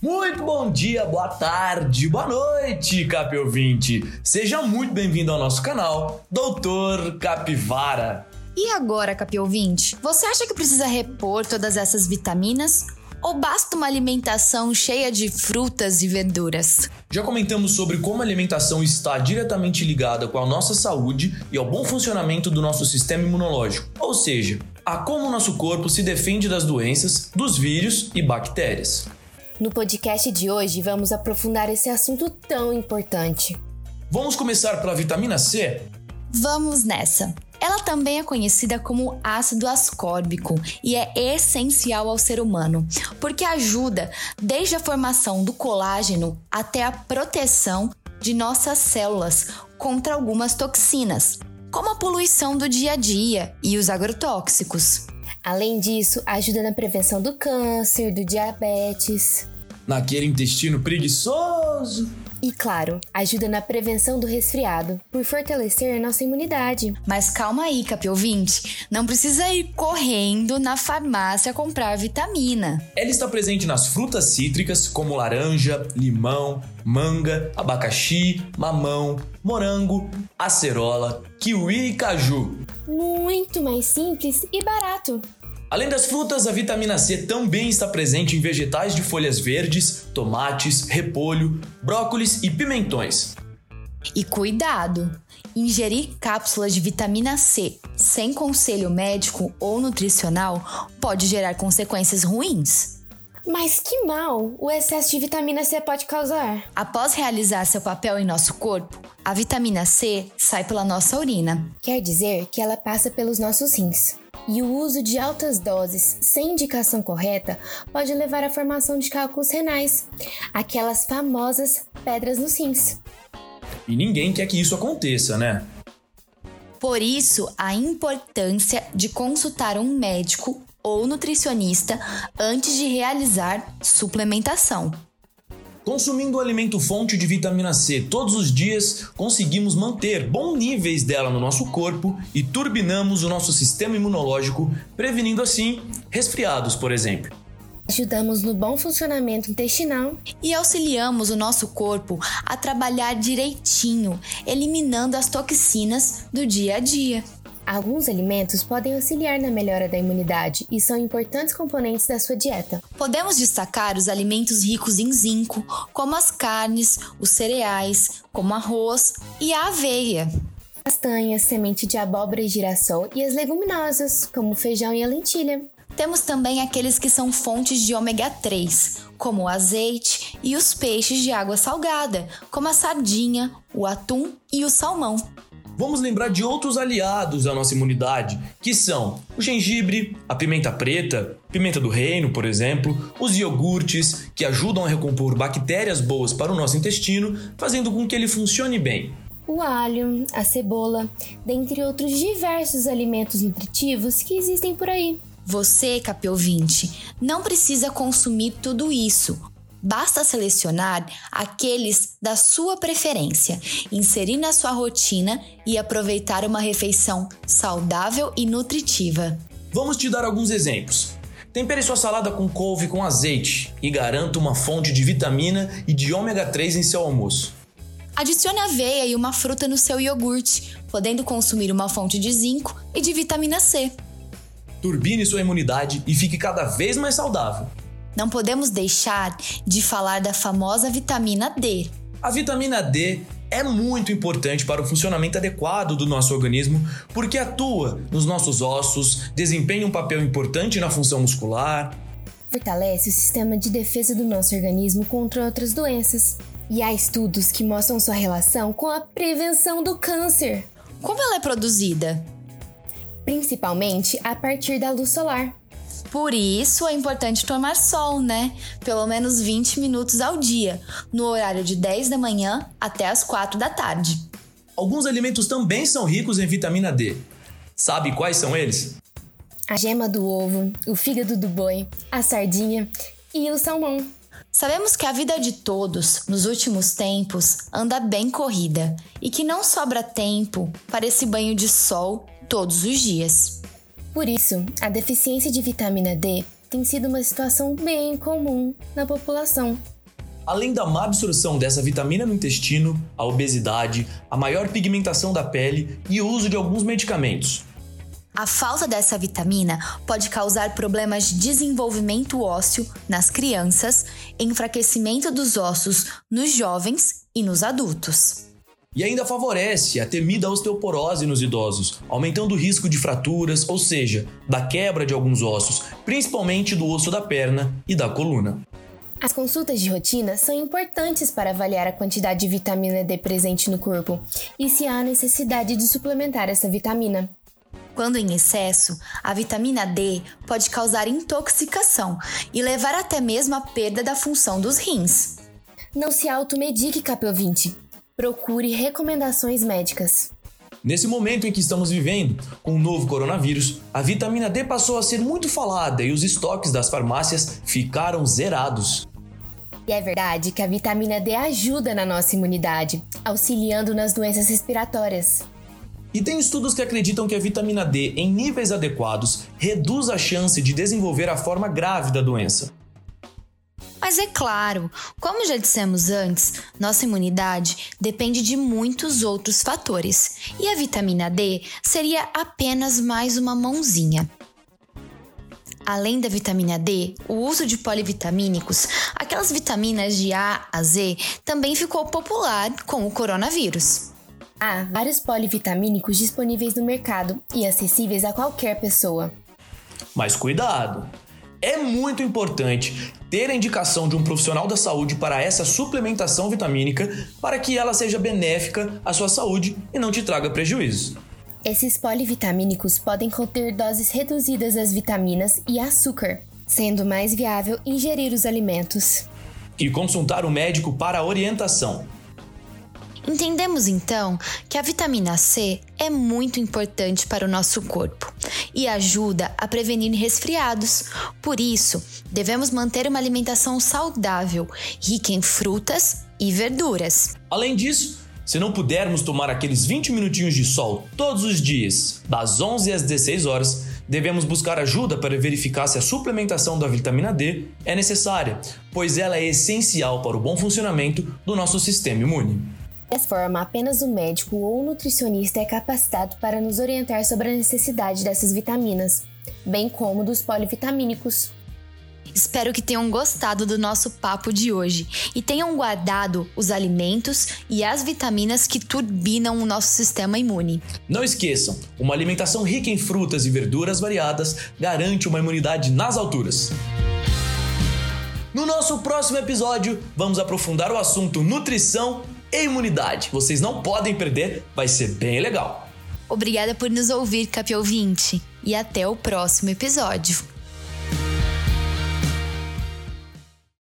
Muito bom dia, boa tarde, boa noite, Cap ouvinte. Seja muito bem-vindo ao nosso canal, Doutor Capivara. E agora, Capi ouvinte, você acha que precisa repor todas essas vitaminas? Ou basta uma alimentação cheia de frutas e verduras? Já comentamos sobre como a alimentação está diretamente ligada com a nossa saúde e ao bom funcionamento do nosso sistema imunológico, ou seja, a como o nosso corpo se defende das doenças, dos vírus e bactérias. No podcast de hoje, vamos aprofundar esse assunto tão importante. Vamos começar pela vitamina C? Vamos nessa! Ela também é conhecida como ácido ascórbico e é essencial ao ser humano, porque ajuda desde a formação do colágeno até a proteção de nossas células contra algumas toxinas, como a poluição do dia a dia e os agrotóxicos. Além disso, ajuda na prevenção do câncer, do diabetes. Naquele intestino preguiçoso. E claro, ajuda na prevenção do resfriado, por fortalecer a nossa imunidade. Mas calma aí, Capi ouvinte, não precisa ir correndo na farmácia comprar vitamina. Ela está presente nas frutas cítricas, como laranja, limão, manga, abacaxi, mamão, morango, acerola, kiwi e caju. Muito mais simples e barato. Além das frutas, a vitamina C também está presente em vegetais de folhas verdes, tomates, repolho, brócolis e pimentões. E cuidado! Ingerir cápsulas de vitamina C sem conselho médico ou nutricional pode gerar consequências ruins. Mas que mal o excesso de vitamina C pode causar? Após realizar seu papel em nosso corpo, a vitamina C sai pela nossa urina. Quer dizer que ela passa pelos nossos rins e o uso de altas doses sem indicação correta pode levar à formação de cálculos renais, aquelas famosas pedras nos rins. E ninguém quer que isso aconteça, né? Por isso, a importância de consultar um médico ou nutricionista antes de realizar suplementação. Consumindo o alimento fonte de vitamina C todos os dias, conseguimos manter bons níveis dela no nosso corpo e turbinamos o nosso sistema imunológico, prevenindo assim resfriados, por exemplo. Ajudamos no bom funcionamento intestinal e auxiliamos o nosso corpo a trabalhar direitinho, eliminando as toxinas do dia a dia. Alguns alimentos podem auxiliar na melhora da imunidade e são importantes componentes da sua dieta. Podemos destacar os alimentos ricos em zinco, como as carnes, os cereais, como arroz e a aveia. Castanhas, semente de abóbora e girassol e as leguminosas, como o feijão e a lentilha. Temos também aqueles que são fontes de ômega 3, como o azeite e os peixes de água salgada, como a sardinha, o atum e o salmão vamos lembrar de outros aliados à nossa imunidade, que são o gengibre, a pimenta preta, pimenta do reino, por exemplo, os iogurtes, que ajudam a recompor bactérias boas para o nosso intestino, fazendo com que ele funcione bem. O alho, a cebola, dentre outros diversos alimentos nutritivos que existem por aí. Você, capiovinte, não precisa consumir tudo isso Basta selecionar aqueles da sua preferência, inserir na sua rotina e aproveitar uma refeição saudável e nutritiva. Vamos te dar alguns exemplos. Tempere sua salada com couve com azeite e garanta uma fonte de vitamina e de ômega 3 em seu almoço. Adicione aveia e uma fruta no seu iogurte, podendo consumir uma fonte de zinco e de vitamina C. Turbine sua imunidade e fique cada vez mais saudável. Não podemos deixar de falar da famosa vitamina D. A vitamina D é muito importante para o funcionamento adequado do nosso organismo porque atua nos nossos ossos, desempenha um papel importante na função muscular, fortalece o sistema de defesa do nosso organismo contra outras doenças. E há estudos que mostram sua relação com a prevenção do câncer. Como ela é produzida? Principalmente a partir da luz solar. Por isso é importante tomar sol, né? Pelo menos 20 minutos ao dia, no horário de 10 da manhã até as 4 da tarde. Alguns alimentos também são ricos em vitamina D. Sabe quais são eles? A gema do ovo, o fígado do boi, a sardinha e o salmão. Sabemos que a vida de todos, nos últimos tempos, anda bem corrida e que não sobra tempo para esse banho de sol todos os dias. Por isso, a deficiência de vitamina D tem sido uma situação bem comum na população. Além da má absorção dessa vitamina no intestino, a obesidade, a maior pigmentação da pele e o uso de alguns medicamentos. A falta dessa vitamina pode causar problemas de desenvolvimento ósseo nas crianças, enfraquecimento dos ossos nos jovens e nos adultos. E ainda favorece a temida osteoporose nos idosos, aumentando o risco de fraturas, ou seja, da quebra de alguns ossos, principalmente do osso da perna e da coluna. As consultas de rotina são importantes para avaliar a quantidade de vitamina D presente no corpo e se há necessidade de suplementar essa vitamina. Quando em excesso, a vitamina D pode causar intoxicação e levar até mesmo à perda da função dos rins. Não se automedique, KP20. Procure recomendações médicas. Nesse momento em que estamos vivendo, com o novo coronavírus, a vitamina D passou a ser muito falada e os estoques das farmácias ficaram zerados. E é verdade que a vitamina D ajuda na nossa imunidade, auxiliando nas doenças respiratórias. E tem estudos que acreditam que a vitamina D, em níveis adequados, reduz a chance de desenvolver a forma grave da doença. Mas é claro, como já dissemos antes, nossa imunidade depende de muitos outros fatores e a vitamina D seria apenas mais uma mãozinha. Além da vitamina D, o uso de polivitamínicos, aquelas vitaminas de A a Z, também ficou popular com o coronavírus. Há vários polivitamínicos disponíveis no mercado e acessíveis a qualquer pessoa. Mas cuidado! É muito importante ter a indicação de um profissional da saúde para essa suplementação vitamínica para que ela seja benéfica à sua saúde e não te traga prejuízo. Esses polivitamínicos podem conter doses reduzidas das vitaminas e açúcar, sendo mais viável ingerir os alimentos. E consultar o médico para orientação. Entendemos então que a vitamina C é muito importante para o nosso corpo e ajuda a prevenir resfriados. Por isso, devemos manter uma alimentação saudável, rica em frutas e verduras. Além disso, se não pudermos tomar aqueles 20 minutinhos de sol todos os dias, das 11 às 16 horas, devemos buscar ajuda para verificar se a suplementação da vitamina D é necessária, pois ela é essencial para o bom funcionamento do nosso sistema imune. Dessa forma, apenas o médico ou o nutricionista é capacitado para nos orientar sobre a necessidade dessas vitaminas, bem como dos polivitamínicos. Espero que tenham gostado do nosso papo de hoje e tenham guardado os alimentos e as vitaminas que turbinam o nosso sistema imune. Não esqueçam, uma alimentação rica em frutas e verduras variadas garante uma imunidade nas alturas. No nosso próximo episódio, vamos aprofundar o assunto nutrição e imunidade. Vocês não podem perder, vai ser bem legal. Obrigada por nos ouvir, Capio 20, e até o próximo episódio.